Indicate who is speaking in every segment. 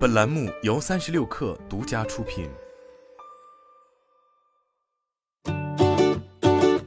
Speaker 1: 本栏目由三十六氪独家出品。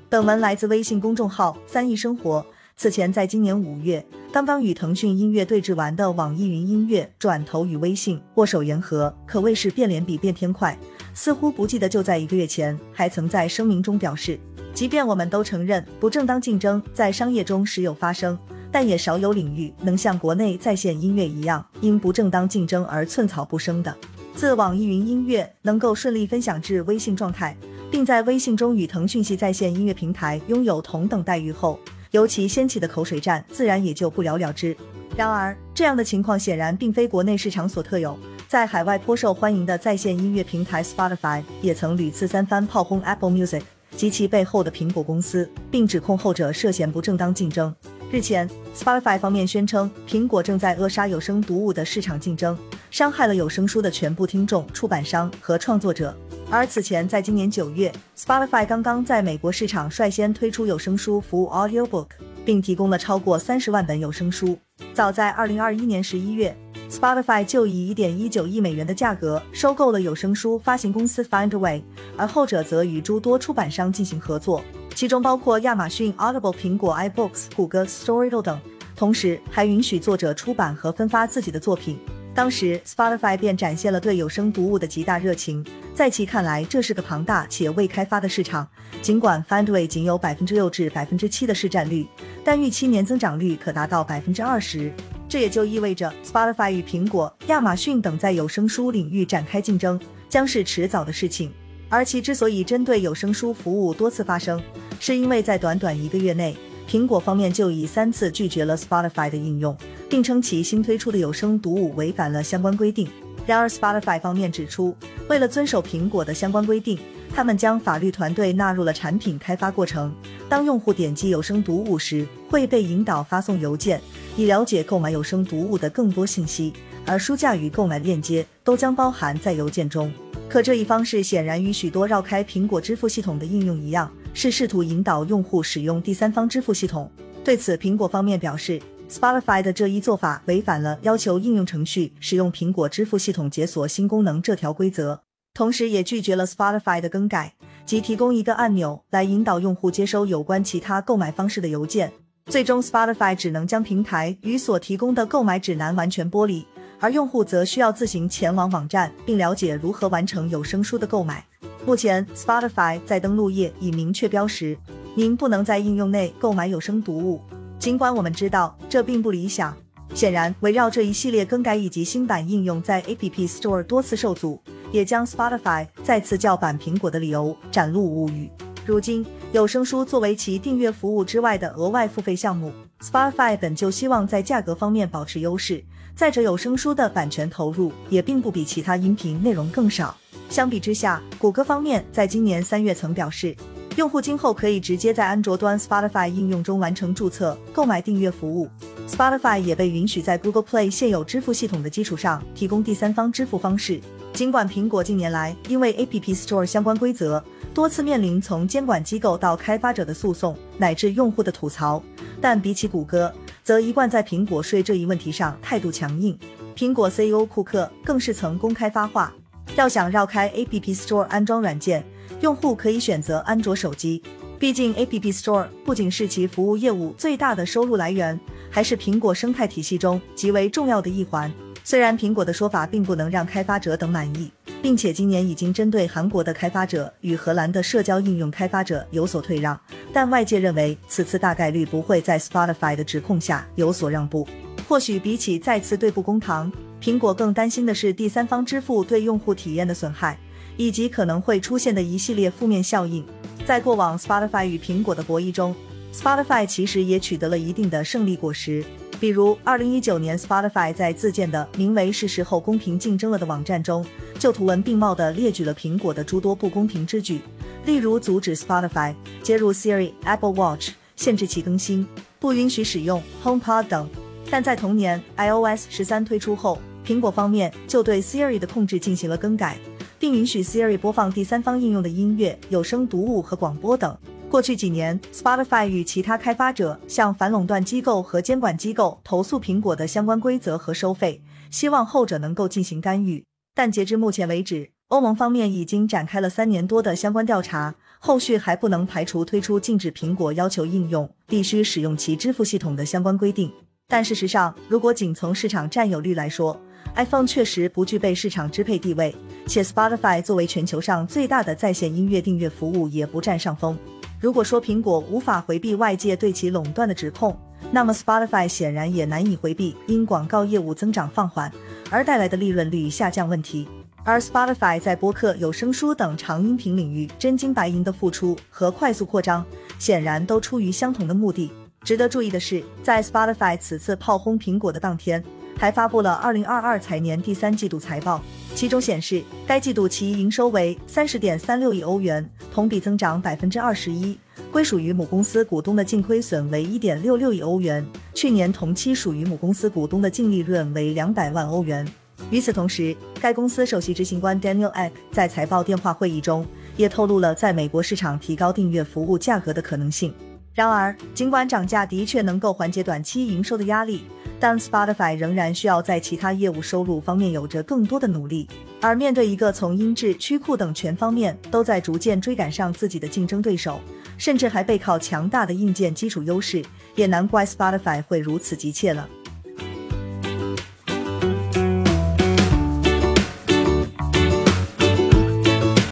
Speaker 2: 本文来自微信公众号“三亿生活”。此前，在今年五月，刚刚与腾讯音乐对峙完的网易云音乐转头与微信握手言和，可谓是变脸比变天快。似乎不记得就在一个月前，还曾在声明中表示，即便我们都承认不正当竞争在商业中时有发生。但也少有领域能像国内在线音乐一样，因不正当竞争而寸草不生的。自网易云音乐能够顺利分享至微信状态，并在微信中与腾讯系在线音乐平台拥有同等待遇后，由其掀起的口水战自然也就不了了之。然而，这样的情况显然并非国内市场所特有，在海外颇受欢迎的在线音乐平台 Spotify 也曾屡次三番炮轰 Apple Music 及其背后的苹果公司，并指控后者涉嫌不正当竞争。日前，Spotify 方面宣称，苹果正在扼杀有声读物的市场竞争，伤害了有声书的全部听众、出版商和创作者。而此前，在今年九月，Spotify 刚刚在美国市场率先推出有声书服务 Audiobook，并提供了超过三十万本有声书。早在二零二一年十一月，Spotify 就以一点一九亿美元的价格收购了有声书发行公司 Findaway，而后者则与诸多出版商进行合作。其中包括亚马逊、Audible、苹果、iBooks、谷歌、Storytel 等，同时还允许作者出版和分发自己的作品。当时，Spotify 便展现了对有声读物的极大热情。在其看来，这是个庞大且未开发的市场。尽管 Findway 仅有百分之六至百分之七的市占率，但预期年增长率可达到百分之二十。这也就意味着，Spotify 与苹果、亚马逊等在有声书领域展开竞争，将是迟早的事情。而其之所以针对有声书服务多次发声，是因为在短短一个月内，苹果方面就已三次拒绝了 Spotify 的应用，并称其新推出的有声读物违反了相关规定。然而，Spotify 方面指出，为了遵守苹果的相关规定，他们将法律团队纳入了产品开发过程。当用户点击有声读物时，会被引导发送邮件，以了解购买有声读物的更多信息，而书架与购买链接都将包含在邮件中。可这一方式显然与许多绕开苹果支付系统的应用一样，是试图引导用户使用第三方支付系统。对此，苹果方面表示，Spotify 的这一做法违反了要求应用程序使用苹果支付系统解锁新功能这条规则，同时也拒绝了 Spotify 的更改，即提供一个按钮来引导用户接收有关其他购买方式的邮件。最终，Spotify 只能将平台与所提供的购买指南完全剥离。而用户则需要自行前往网站，并了解如何完成有声书的购买。目前，Spotify 在登录页已明确标识，您不能在应用内购买有声读物。尽管我们知道这并不理想，显然围绕这一系列更改以及新版应用在 App Store 多次受阻，也将 Spotify 再次叫板苹果的理由展露无遗。如今，有声书作为其订阅服务之外的额外付费项目，Spotify 本就希望在价格方面保持优势。再者，有声书的版权投入也并不比其他音频内容更少。相比之下，谷歌方面在今年三月曾表示，用户今后可以直接在安卓端 Spotify 应用中完成注册、购买订阅服务。Spotify 也被允许在 Google Play 现有支付系统的基础上提供第三方支付方式。尽管苹果近年来因为 App Store 相关规则多次面临从监管机构到开发者的诉讼乃至用户的吐槽，但比起谷歌。则一贯在苹果税这一问题上态度强硬。苹果 CEO 库克更是曾公开发话，要想绕开 App Store 安装软件，用户可以选择安卓手机。毕竟 App Store 不仅是其服务业务最大的收入来源，还是苹果生态体系中极为重要的一环。虽然苹果的说法并不能让开发者等满意。并且今年已经针对韩国的开发者与荷兰的社交应用开发者有所退让，但外界认为此次大概率不会在 Spotify 的指控下有所让步。或许比起再次对簿公堂，苹果更担心的是第三方支付对用户体验的损害，以及可能会出现的一系列负面效应。在过往 Spotify 与苹果的博弈中，Spotify 其实也取得了一定的胜利果实。比如，二零一九年，Spotify 在自建的名为“是时候公平竞争了”的网站中，就图文并茂地列举了苹果的诸多不公平之举，例如阻止 Spotify 接入 Siri、Apple Watch，限制其更新，不允许使用 HomePod 等。但在同年 iOS 十三推出后，苹果方面就对 Siri 的控制进行了更改，并允许 Siri 播放第三方应用的音乐、有声读物和广播等。过去几年，Spotify 与其他开发者向反垄断机构和监管机构投诉苹果的相关规则和收费，希望后者能够进行干预。但截至目前为止，欧盟方面已经展开了三年多的相关调查，后续还不能排除推出禁止苹果要求应用必须使用其支付系统的相关规定。但事实上，如果仅从市场占有率来说，iPhone 确实不具备市场支配地位，且 Spotify 作为全球上最大的在线音乐订阅服务也不占上风。如果说苹果无法回避外界对其垄断的指控，那么 Spotify 显然也难以回避因广告业务增长放缓而带来的利润率下降问题。而 Spotify 在播客、有声书等长音频领域真金白银的付出和快速扩张，显然都出于相同的目的。值得注意的是，在 Spotify 此次炮轰苹果的当天，还发布了2022财年第三季度财报，其中显示，该季度其营收为30.36亿欧元，同比增长21%，归属于母公司股东的净亏损为1.66亿欧元，去年同期属于母公司股东的净利润为200万欧元。与此同时，该公司首席执行官 Daniel Ek 在财报电话会议中也透露了在美国市场提高订阅服务价格的可能性。然而，尽管涨价的确能够缓解短期营收的压力，但 Spotify 仍然需要在其他业务收入方面有着更多的努力。而面对一个从音质、曲库等全方面都在逐渐追赶上自己的竞争对手，甚至还背靠强大的硬件基础优势，也难怪 Spotify 会如此急切了。